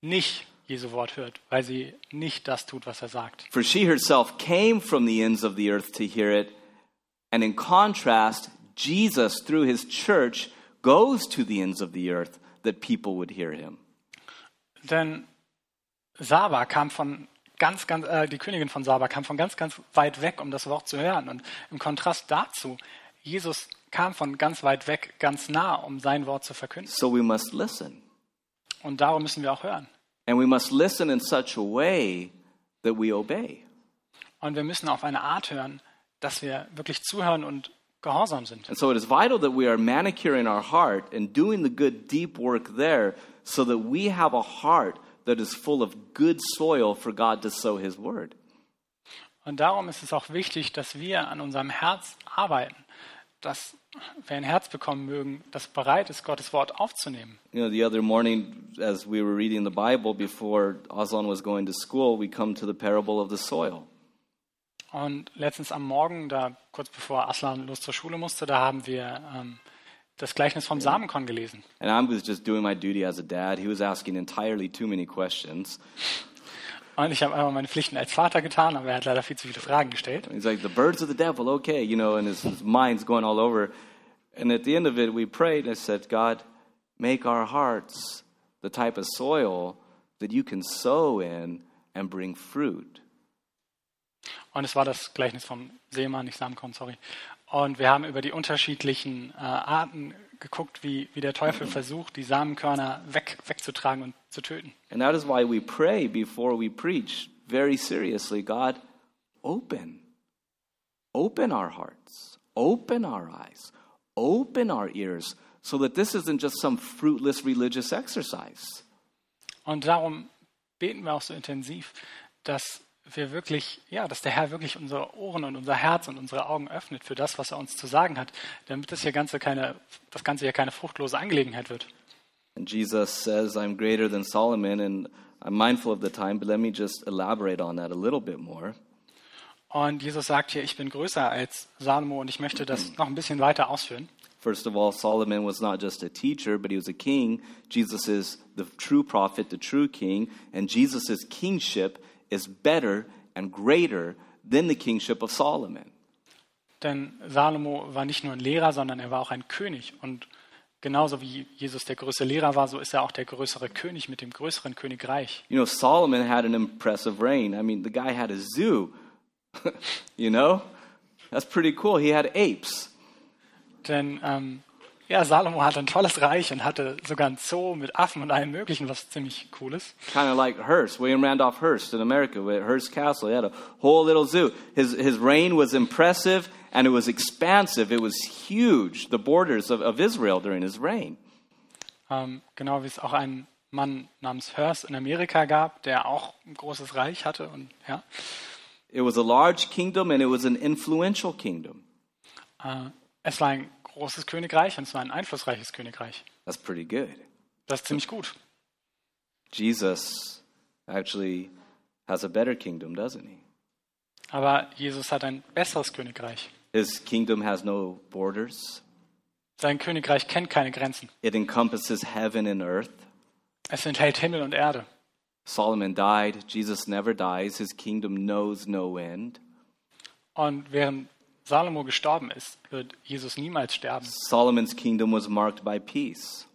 nicht Jesu Wort hört, weil sie nicht das tut, was er sagt. For she herself came from the ends of the earth to hear it, and in contrast, Jesus, through his church, goes to the ends of the earth that people would hear him. Denn Saba kam von ganz, ganz, äh, die Königin von Saba kam von ganz, ganz weit weg, um das Wort zu hören. Und im Kontrast dazu, Jesus kam von ganz weit weg, ganz nah, um sein Wort zu verkünden. So we must listen. Und darum müssen wir auch hören. And we must listen in such a way that we obey. Und wir müssen auf eine Art hören, dass wir wirklich zuhören und gehorsam sind. And so it is vital that we are manicuring our heart and doing the good, deep work there so that we have a heart that is full of good soil for God to sow His word. Und darum ist es auch wichtig, dass wir an unserem Herz arbeiten, dass wir ein Herz bekommen mögen, das bereit ist, Gottes Wort aufzunehmen. You know, the other morning, as we were reading the Bible before Aslan was going to school, we come to the parable of the soil. Und letztens am Morgen, da kurz bevor Aslan los zur Schule musste, da haben wir ähm, das Gleichnis vom Samenkorn gelesen. And I was just doing my duty as a dad. He was asking entirely too many questions. Und ich habe einfach meine Pflichten als Vater getan, aber er hat leider viel zu viele Fragen gestellt. He's like, the birds of the devil, okay, you know, and his, his mind's going all over. And at the end of it, we prayed and said, God, make our hearts the type of soil that you can sow in and bring fruit. Und es war das Gleichnis vom Seemann, nicht Samenkorn, sorry. Und wir haben über die unterschiedlichen äh, Arten geguckt, wie, wie der Teufel versucht, die Samenkörner weg, wegzutragen und zu töten. And that is why we pray before we preach very seriously God, open. Open our hearts, open our eyes, open our ears, so that this isn't just some fruitless religious exercise. Und darum beten wir auch so intensiv, dass wir wirklich, ja, dass der Herr wirklich unsere Ohren und unser Herz und unsere Augen öffnet für das, was er uns zu sagen hat, damit das hier Ganze keine, das Ganze hier keine fruchtlose Angelegenheit wird. And Jesus says, I'm greater than Solomon, and I'm mindful of the time, but let me just elaborate on that a little bit more. Und Jesus sagt hier, ich bin größer als Salomo und ich möchte das noch ein bisschen weiter ausführen. First of all, Solomon was not just a teacher, but he was a king. Jesus is the true prophet, the true king, and Jesus' kingship is better and greater than the kingship of Solomon. Denn Salomo war nicht nur ein Lehrer, sondern er war auch ein König. Und genauso wie Jesus der größte Lehrer war, so ist er auch der größere König mit dem größeren Königreich. You know, Solomon had an impressive reign. I mean, the guy had a zoo. you know? That's pretty cool. He had apes. Denn ähm, ja, Salomo hatte ein tolles Reich und hatte sogar ein Zoo mit Affen und allem Möglichen, was ziemlich cool ist. Kind of like Hearst, William Randolph Hearst in America, with Hearst Castle. He had a whole little zoo. His, his reign was impressive and it was expansive. It was huge, the borders of, of Israel during his reign. Ähm, genau wie es auch einen Mann namens Hearst in Amerika gab, der auch ein großes Reich hatte. Und, ja, It was a large kingdom and it was an influential kingdom. äh, es war ein großes Königreich und es war ein einflussreiches Königreich. That's pretty good. Das ist ziemlich gut. Jesus actually has a better kingdom, doesn't he? Aber Jesus hat ein besseres Königreich. His kingdom has no borders. Sein Königreich kennt keine Grenzen. It encompasses heaven and earth. Es enthält Himmel und Erde. Solomon died. Jesus never dies. His kingdom knows no end. Und während Salomo gestorben ist, wird Jesus niemals sterben. Solomon's kingdom was marked by peace.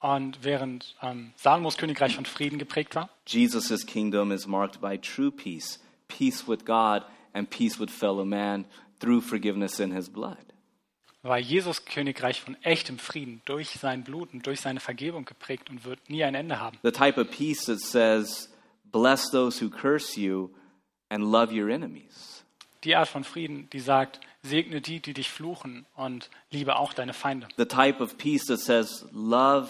Und während ähm, Salomos Königreich von Frieden geprägt war, Jesus' kingdom is marked by true peace, peace with God and peace with fellow man through forgiveness in his blood. war Jesus Königreich von echtem Frieden durch sein Blut und durch seine Vergebung geprägt und wird nie ein Ende haben. The type of peace that says, Bless those who curse you and love your enemies. Die Art von Frieden, die sagt, segne die, die dich fluchen und liebe auch deine Feinde. The type of peace that says, Love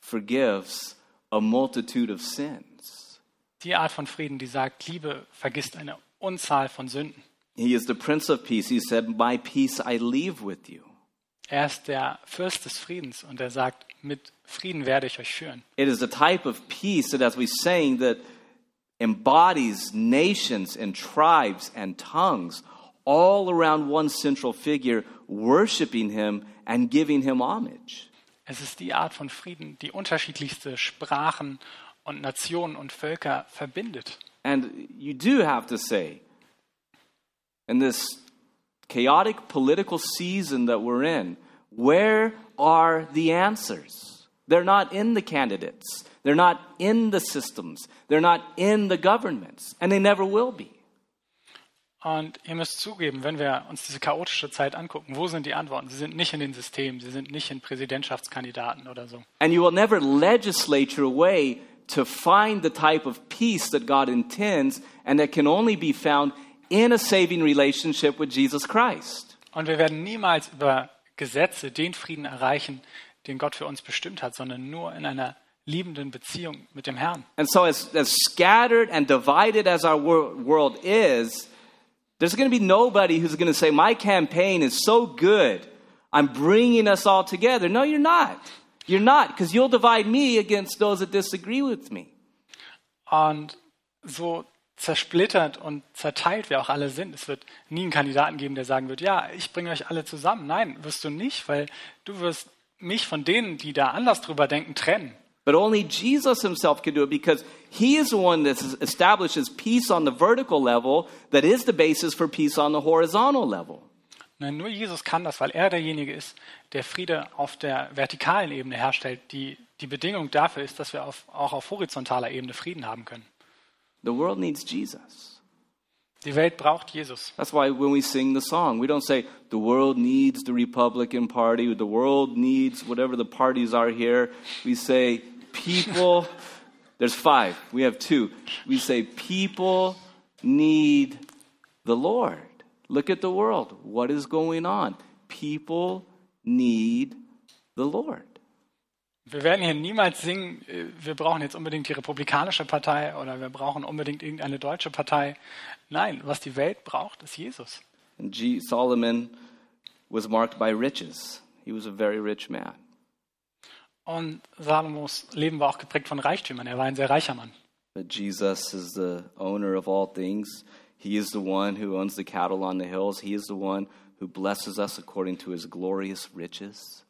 forgives a multitude of sins. Die Art von Frieden, die sagt, Liebe vergisst eine Unzahl von Sünden. He is the Prince of Peace. He said, My peace I leave with you. Er ist der Fürst des Friedens und er sagt, mit Frieden werde ich euch führen. It is a type of peace that, as we sang, that embodies nations and tribes and tongues all around one central figure, worshiping him and giving him homage. Es ist die Art von Frieden, die unterschiedlichste Sprachen und Nationen und Völker verbindet. And you do have to say, in this chaotic political season that we're in, where are the answers? They're not in the candidates. They're not in the systems. They're not in the governments. And they never will be. Und ihr müsst zugeben, wenn wir uns diese chaotische Zeit angucken, wo sind die Antworten? Sie sind nicht in den Systemen, sie sind nicht in Präsidentschaftskandidaten oder so. And you will never legislate your way to find the type of peace that God intends and that can only be found in a saving relationship with Jesus Christ. Und wir werden niemals über Gesetze den Frieden erreichen, den Gott für uns bestimmt hat, sondern nur in einer liebenden Beziehung mit dem Herrn. And so, as, as scattered and divided as our wor- world is, there's going to be nobody who's going to say, My campaign is so good, I'm bringing us all together. No, you're not. You're not, because you'll divide me against those that disagree with me. Und so zersplittert und zerteilt wir auch alle sind. Es wird nie einen Kandidaten geben, der sagen wird, ja, ich bringe euch alle zusammen. Nein, wirst du nicht, weil du wirst mich von denen, die da anders drüber denken, trennen. But only Jesus himself can do it because he is the one that establishes peace on the vertical level that is the basis for peace on the horizontal level. Nein, nur Jesus kann das, weil er derjenige ist, der Friede auf der vertikalen Ebene herstellt, die die Bedingung dafür ist, dass wir auf, auch auf horizontaler Ebene Frieden haben können. The world needs Jesus. Die Welt braucht Jesus. That's why when we sing the song, we don't say, the world needs the Republican Party, the world needs whatever the parties are here. We say, people, there's five, we have two. We say, people need the Lord. Look at the world. What is going on? People need the Lord. Wir werden hier niemals singen, äh, wir brauchen jetzt unbedingt die Republikanische Partei oder wir brauchen unbedingt irgendeine deutsche Partei. Nein, was die Welt braucht, ist Jesus. And G- Solomon was marked by riches. He was a very rich man. Und Salomos Leben war auch geprägt von Reichtümern. Er war ein sehr reicher Mann. But Jesus is the owner of all things. He is the one who owns the cattle on the hills. He is the one who blesses us according to his glorious riches.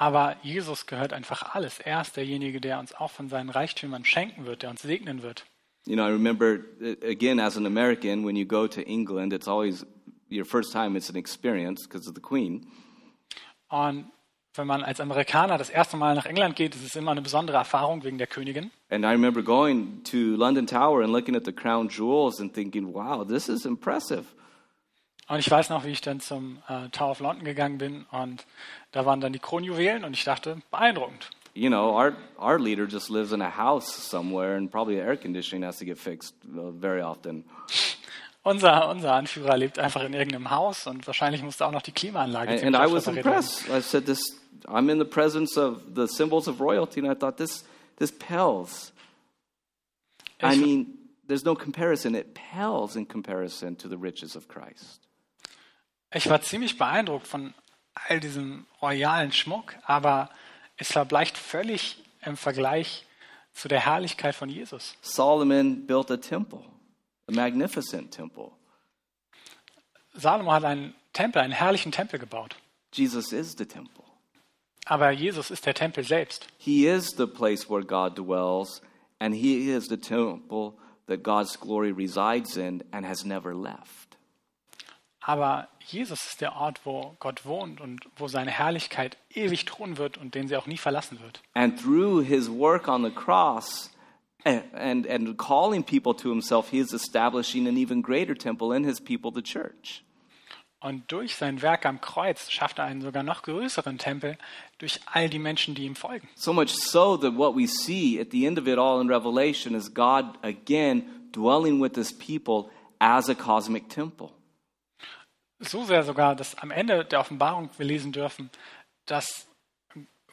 Aber Jesus gehört einfach alles. Er ist derjenige, der uns auch von seinen Reichtümern schenken wird, der uns segnen wird. You know, I remember, uh, again, as an American, when you go to England, it's always your first time, it's an experience because of the Queen. Und wenn man als Amerikaner das erste Mal nach England geht, ist es immer eine besondere Erfahrung wegen der Königin. And I remember going to London Tower and looking at the crown jewels and thinking, wow, this is impressive. Und ich weiß noch, wie ich dann zum äh, Tower of London gegangen bin und da waren dann die Kronjuwelen und ich dachte, beeindruckend. You know, our, our leader just lives in a house somewhere and probably air conditioning has to get fixed uh, very often. Unser, unser Anführer lebt einfach in irgendeinem Haus und wahrscheinlich musste auch noch die Klimaanlage And, and I was impressed. I said, this, I'm in the presence of the symbols of royalty, and I thought, this, this pales. I Ich- mean, there's no comparison. It pales in comparison to the riches of Christ. Ich war ziemlich beeindruckt von all diesem royalen Schmuck, aber es verbleicht völlig im Vergleich zu der Herrlichkeit von Jesus. Solomon built a temple, a magnificent temple. Salomo hat einen Tempel, einen herrlichen Tempel gebaut. Jesus is the temple. Aber Jesus ist der Tempel selbst. He is the place where God dwells, and He is the temple that God's glory resides in and has never left. Aber Jesus ist der Ort, wo Gott wohnt und wo seine Herrlichkeit ewig thronen wird und den sie auch nie verlassen wird. And through His work on the cross and, and, calling people to Himself, He is establishing an even greater temple in His people, the church. Und durch sein Werk am Kreuz schafft er einen sogar noch größeren Tempel durch all die Menschen, die ihm folgen. So much so that what we see at the end of it all in Revelation is God again dwelling with His people as a cosmic temple. So sehr sogar, dass am Ende der Offenbarung wir lesen dürfen, dass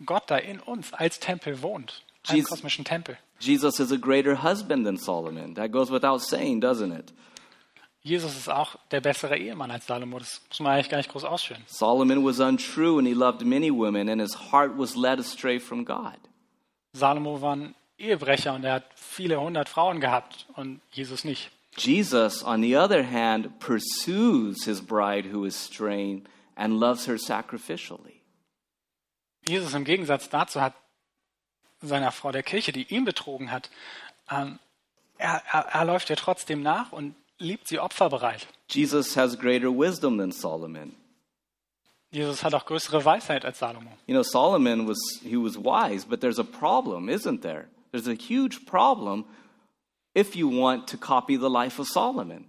Gott da in uns als Tempel wohnt, einem Jesus- kosmischen Tempel. Jesus is a greater husband than Solomon. That goes without saying, doesn't it? Jesus ist auch der bessere Ehemann als Salomo. Das muss man eigentlich gar nicht groß ausführen. Solomon was untrue and he loved many women, and his heart was led astray from God. Salomo war ein Ehebrecher und er hat viele hundert Frauen gehabt und Jesus nicht. Jesus, on the other hand, pursues his bride who is straying and loves her sacrificially. Jesus im Gegensatz dazu hat seiner Frau der Kirche, die ihn betrogen hat, ähm, er, er, er läuft ihr trotzdem nach und liebt sie opferbereit. Jesus has greater wisdom than Solomon. Jesus hat auch größere Weisheit als Salomo. You know, Solomon was he was wise, but there's a problem, isn't there? There's a huge problem if you want to copy the life of Solomon.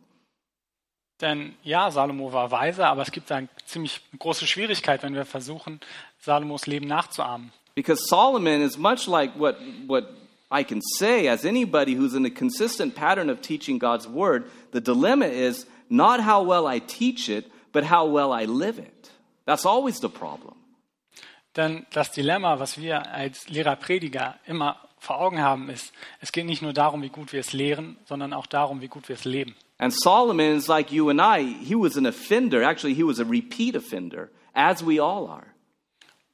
Denn ja, Salomo war weise, aber es gibt eine ziemlich große Schwierigkeit, wenn wir versuchen, Salomos Leben nachzuahmen. Because Solomon is much like what, what I can say as anybody who's in a consistent pattern of teaching God's word. The dilemma is not how well I teach it, but how well I live it. That's always the problem. Denn das Dilemma, was wir als Lehrer-Prediger immer vor Augen haben, ist, es geht nicht nur darum, wie gut wir es lehren, sondern auch darum, wie gut wir es leben. And Solomon is like you and I. He was an offender. Actually, he was a repeat offender, as we all are.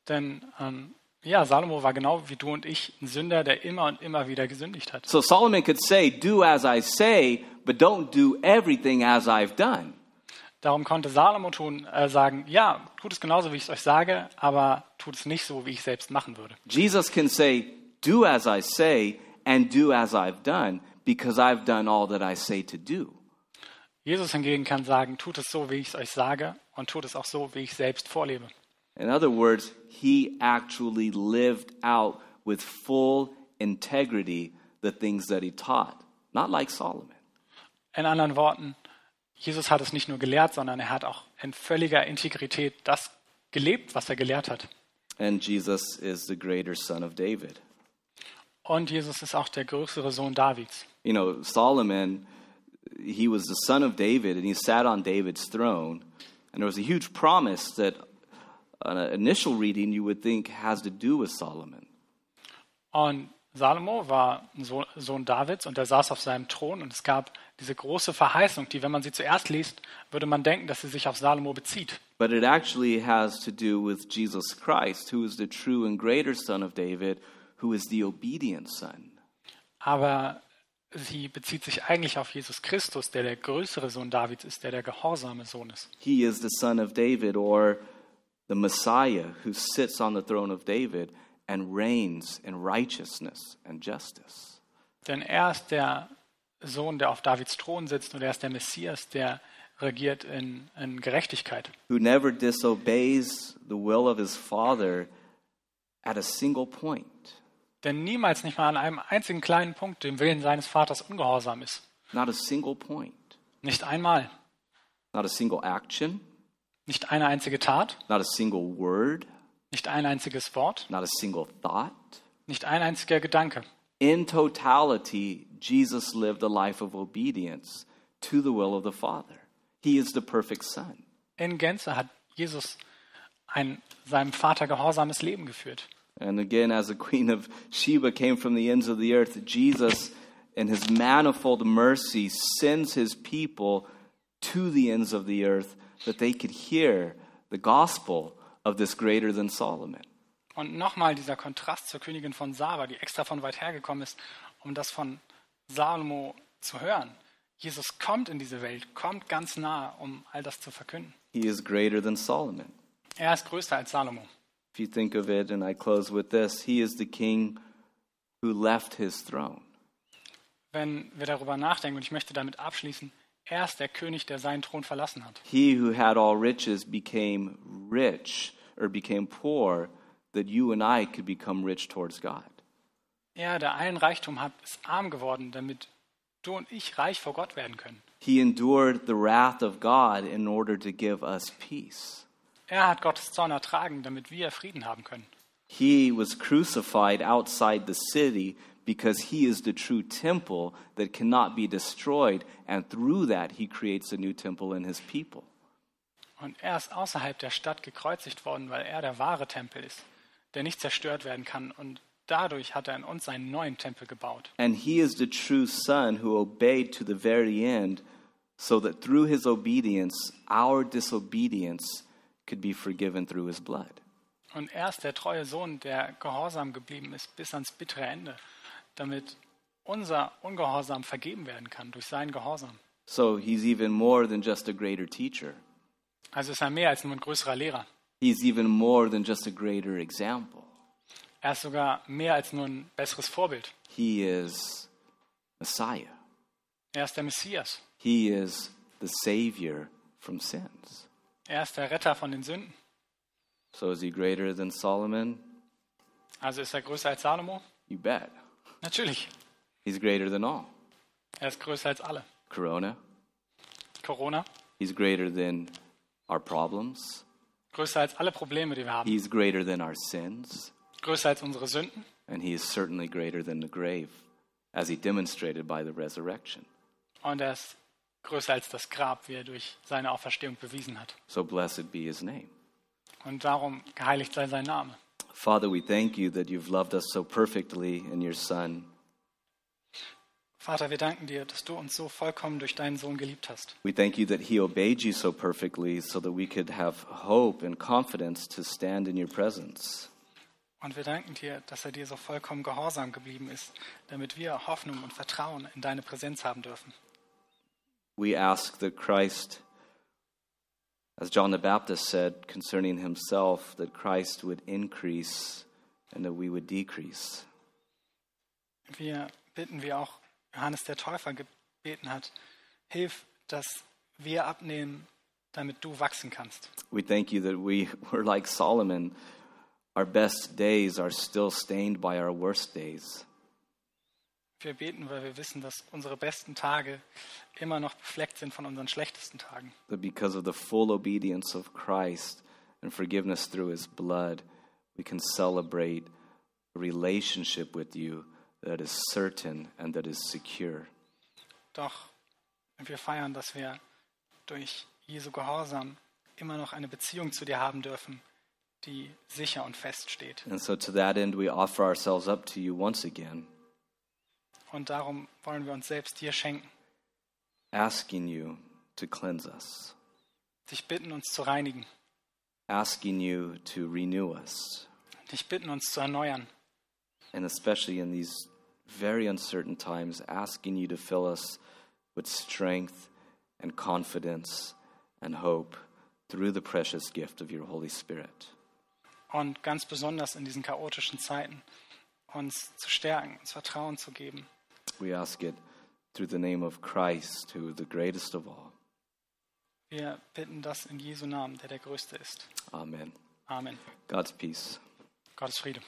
Denn ähm, ja, Salomo war genau wie du und ich ein Sünder, der immer und immer wieder gesündigt hat. So Solomon could say, Do as I say, but don't do everything as I've done. Darum konnte Salomo tun, äh, sagen, ja, tut es genauso, wie ich es euch sage, aber tut es nicht so, wie ich selbst machen würde. Jesus can say, Do as I say, and do as I've done, because I've done all that I say to do. Jesus hingegen kann sagen, tut es so, wie ich es euch sage und tut es auch so, wie ich selbst vorlebe. In other words, he actually lived out with full integrity the things that he taught, not like Solomon. In anderen Worten, Jesus hat es nicht nur gelehrt, sondern er hat auch in völliger Integrität das gelebt, was er gelehrt hat. And Jesus is the greater son of David. Und Jesus ist auch der größere Sohn Davids. You know, Solomon, he was the son of David, and he sat on David's throne. And there was a huge promise that, an initial reading, you would think has to do with Solomon. Und Salomo war Sohn, Sohn Davids und er saß auf seinem Thron und es gab diese große Verheißung, die, wenn man sie zuerst liest, würde man denken, dass sie sich auf Salomo bezieht. But it actually has to do with Jesus Christ, who is the true and greater son of David, who is the obedient son. Aber sie bezieht sich eigentlich auf Jesus Christus, der der größere Sohn Davids ist, der der gehorsame Sohn ist. He is the son of David, or the Messiah, who sits on the throne of David and reigns in righteousness and justice. Denn er ist der Sohn, der auf Davids Thron sitzt und er ist der Messias, der regiert in, in Gerechtigkeit. who never disobeys the will of his father at a single point. Denn niemals, nicht mal an einem einzigen kleinen Punkt, dem Willen seines Vaters ungehorsam ist. Not a single point. Nicht einmal. not a single action, nicht eine einzige Tat, not a single word, nicht ein einziges Wort, not a single thought. nicht ein einziger Gedanke. In totality, Jesus lived a life of obedience to the will of the Father. He is the perfect Son. In Gänze hat Jesus ein seinem Vater gehorsames Leben geführt. And again, as the Queen of Sheba came from the ends of the earth, Jesus, in his manifold mercy, sends his people to the ends of the earth that they could hear the gospel of this greater than Solomon. Und nochmal dieser Kontrast zur Königin von Saba, die extra von weit her gekommen ist, um das von Salomo zu hören. Jesus kommt in diese Welt, kommt ganz nah, um all das zu verkünden. He is greater than Solomon. Er ist größer als Salomo. If you think of it, and I close with this, he is the king who left his throne. Wenn wir darüber nachdenken, und ich möchte damit abschließen, er ist der König, der seinen Thron verlassen hat. He who had all riches became rich or became poor that you and I could become rich towards God. Er, der allen Reichtum hat, ist arm geworden, damit du und ich reich vor Gott werden können. He endured the wrath of God in order to give us peace. Er hat Gottes Zorn ertragen, damit wir Frieden haben können. He was crucified outside the city because he is the true temple that cannot be destroyed, and through that, he creates a new temple in his people. Und er ist außerhalb der Stadt gekreuzigt worden, weil er der wahre Tempel ist, der nicht zerstört werden kann. Und dadurch hat er in uns einen neuen Tempel gebaut. And he is the true Son who obeyed to the very end, so that through his obedience, our disobedience could be forgiven through his blood. Und er ist der treue Sohn, der gehorsam geblieben ist bis ans bittere Ende, damit unser Ungehorsam vergeben werden kann durch seinen Gehorsam. So he's even more than just a greater teacher. Also ist er mehr als nur ein größerer Lehrer. He's even more than just a greater example. Er ist sogar mehr als nur ein besseres Vorbild. He is Messiah. Er ist der Messias. He is the Savior from sins. Er ist der Retter von den Sünden. So is he greater than Solomon? Also ist er größer als Salomo? You bet. Natürlich. He's greater than all. Er ist größer als alle. Corona. Corona, He's greater than our problems. größer als alle Probleme, die wir haben. He's greater than our sins. Größer als unsere Sünden. And he is certainly greater than the grave, as he demonstrated by the resurrection. Und er ist größer als das Grab, wie er durch seine Auferstehung bewiesen hat. So blessed be his name. Und darum geheiligt sei sein Name. Father, we thank you that you've loved us so perfectly in your Son. Vater, wir danken dir, dass du uns so vollkommen durch deinen Sohn geliebt hast. We thank you that he obeyed you so perfectly so that we could have hope and confidence to stand in your presence. Und wir danken dir, dass er dir so vollkommen gehorsam geblieben ist, damit wir Hoffnung und Vertrauen in deine Präsenz haben dürfen. We ask that Christ, as John the Baptist said concerning himself, that Christ would increase and that we would decrease. Wir bitten, wie auch Johannes der Täufer gebeten hat, hilf, dass wir abnehmen, damit du wachsen kannst. We thank you that we were like Solomon. Our best days are still stained by our worst days. Wir beten, weil wir wissen, dass unsere besten Tage immer noch befleckt sind von unseren schlechtesten Tagen. That because of the full obedience of Christ and forgiveness through his blood, we can celebrate a relationship with you that is certain and that is secure. Doch wir feiern, dass wir durch Jesu Gehorsam immer noch eine Beziehung zu dir haben dürfen, die sicher und fest steht. And so, to that end, we offer ourselves up to you once again, Und darum wollen wir uns selbst dir schenken, asking you to cleanse us, dich bitten, uns zu reinigen, asking you to renew us, dich bitten, uns zu erneuern. and especially in these very uncertain times, asking you to fill us with strength and confidence and hope through the precious gift of your Holy Spirit. Und ganz besonders in diesen chaotischen Zeiten uns zu stärken, uns Vertrauen zu geben. We ask it through the name of Christ, who is the greatest of all. Wir bitten das in Jesu Namen, der der Größte ist. Amen. Amen. God's peace. Gottes Friede.